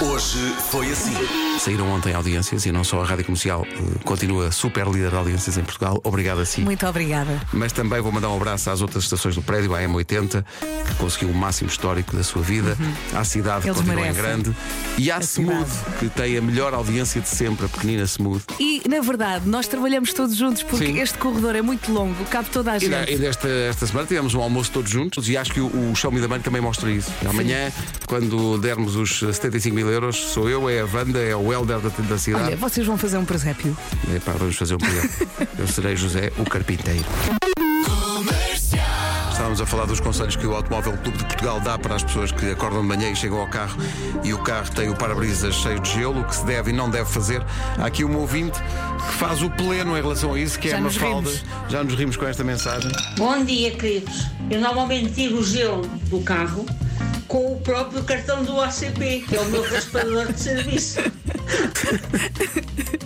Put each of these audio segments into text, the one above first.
Hoje foi assim. Saíram ontem audiências e não só a Rádio Comercial eh, continua super líder de audiências em Portugal. Obrigado a si. Muito obrigada. Mas também vou mandar um abraço às outras estações do prédio, à M80, que conseguiu o máximo histórico da sua vida, à cidade que Eles continua merecem. em grande, e à A Smooth, cidade. que tem a melhor audiência de sempre, a pequenina Smooth. E, na verdade, nós trabalhamos todos juntos porque Sim. este corredor é muito longo, cabe toda a E, gente. e desta esta semana tivemos um almoço todos juntos e acho que o, o Show Me the Money também mostra isso. Amanhã, quando dermos os 75 mil euros, sou eu, é a Wanda, é o Helder da, da cidade. Olha, vocês vão fazer um presépio. Epá, vamos fazer um projeto. Eu serei José, o carpinteiro. Estávamos a falar dos conselhos que o Automóvel Clube de Portugal dá para as pessoas que acordam de manhã e chegam ao carro e o carro tem o para-brisas cheio de gelo, o que se deve e não deve fazer. Há aqui um ouvinte que faz o pleno em relação a isso, que Já é a nos Mafalda. rimos. Já nos rimos com esta mensagem. Bom dia, queridos. Eu normalmente tiro o gelo do carro com o próprio cartão do ACP, que é o meu raspador de serviço.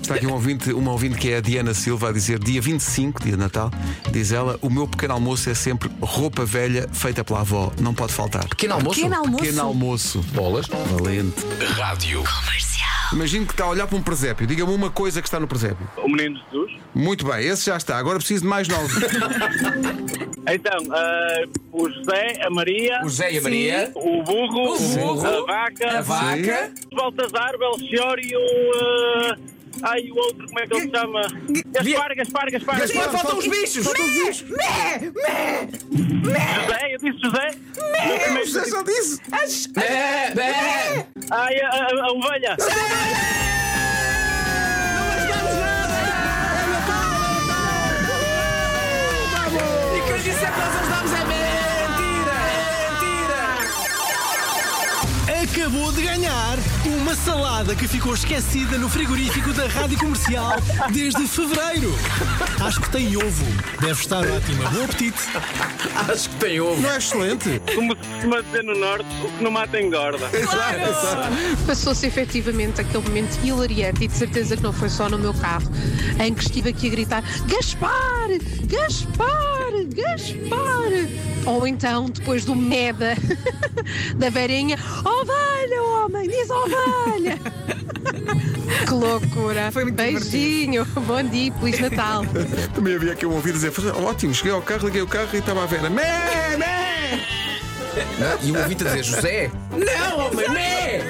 Está aqui um ouvinte, uma ouvinte que é a Diana Silva a dizer dia 25, dia de Natal, diz ela, o meu pequeno almoço é sempre roupa velha feita pela avó, não pode faltar. Pequeno almoço? Pequeno almoço. Pequeno almoço. Bolas. Valente. Rádio. Imagino que está a olhar para um presépio. Diga-me uma coisa que está no presépio. O Menino Jesus. Muito bem, esse já está. Agora preciso de mais nove. Então, ah, o José, a Maria, O José e a Maria. o burro, O burro, a vaca, A vaca. o Baltazar, o Belchior e o. ah, ai, o outro, como é que ele se chama? Gaspar, Gaspar, Gaspar. Gaspar, faltam os bichos! José, eu disse José. Primeiro- José só disse. Bé, bé. Ai, a, a- a ovelha. Acabou de ganhar uma salada que ficou esquecida no frigorífico da Rádio Comercial desde fevereiro. Acho que tem ovo. Deve estar ótima. Bom apetite. Acho que tem ovo. Não é excelente? Como se costuma dizer no Norte, o que não mata engorda. Passou-se efetivamente aquele momento hilariante e de certeza que não foi só no meu carro, em que estive aqui a gritar Gaspar! Gaspar! Gaspar! Ou então, depois do meda da verinha, ovelha, homem, diz ovelha! que loucura! Foi muito Beijinho, bom dia, Feliz Natal! Também havia aqui um ouvido dizer: ótimo, cheguei ao carro, liguei o carro e estava a Vera. Mé, mé! E o ouvinte a dizer José? Não, homem, né?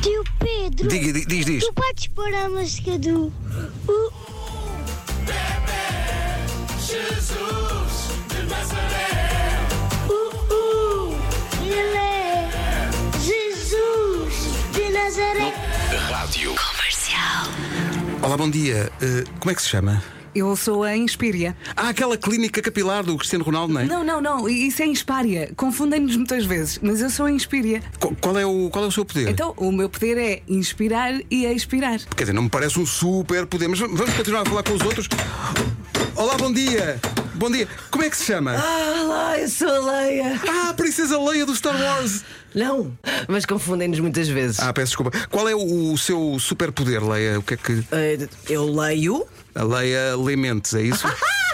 Tio Pedro, Diga, di- diz, diz. tu podes pôr a música do. Olá, bom dia. Eh, como é que se chama? Eu sou a Inspíria. Ah, aquela clínica capilar do Cristiano Ronaldo, não é? Não, não, não, isso é Inspária. Confundem-nos muitas vezes, mas eu sou a Inspíria. Qu- Qual é, o, qual é o seu poder? Então, o meu poder é inspirar e expirar. Quer dizer, não me parece um super poder, mas vamos vamos continuar a falar com os outros. Olá, bom dia. Bom dia. Como é que se chama? Olá, eu sou a Leia. Ah, a Princesa Leia do Star Wars. Não, mas confundem-nos muitas vezes. Ah, peço desculpa. Qual é o, o seu superpoder, Leia? O que é que. Eh, eu leio, A Leia lê mentes, é isso?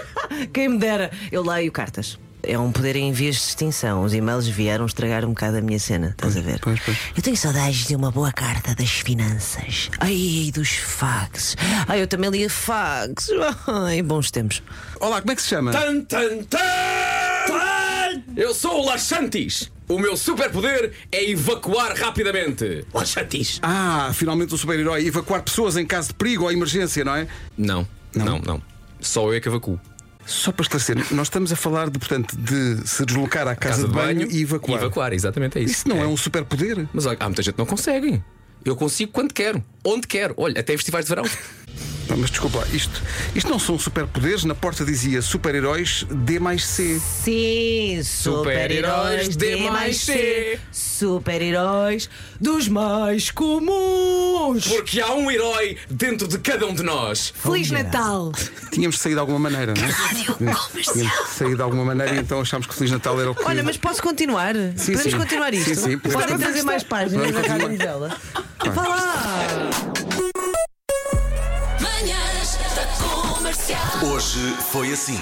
quem me dera, eu leio cartas. É um poder em vias de extinção. Os e-mails vieram estragar um bocado a minha cena, estás a ver? pois, pois. Eu tenho saudades de uma boa carta das finanças. Ai, dos fax. Ai, eu também lia fax. Ai, bons tempos. Olá, como é que se chama? Tan, tan, tan! Eu sou o Laxantis. O meu superpoder é evacuar rapidamente. Laxantis. Ah, finalmente um super-herói. Evacuar pessoas em caso de perigo ou emergência, não é? Não, não, não. Só eu é que evacuo. Só para esclarecer, nós estamos a falar de, portanto, de se deslocar à casa, de banho, e evacuar. evacuar, exatamente é isso. Isso não é, um superpoder. Mas olha, há muita gente que não consegue. Eu consigo quando quero, onde quero. Olha, até festivais de verão. Mas desculpa, lá, isto, isto não são superpoderes. Na porta dizia super-heróis D mais C. Sim, Super-heróis D mais C. Super-heróis dos mais comuns. Porque há um herói dentro de cada um de nós. Feliz Natal! Tínhamos de sair de alguma maneira, não é? Tínhamos de sair de alguma maneira e então achámos que Feliz Natal era o que. Olha, mas posso continuar? podemos sim. continuar isto? Sim, sim, podemos. Podem trazer mais páginas da Rádio. Novela. Vá lá! Hoje foi assim.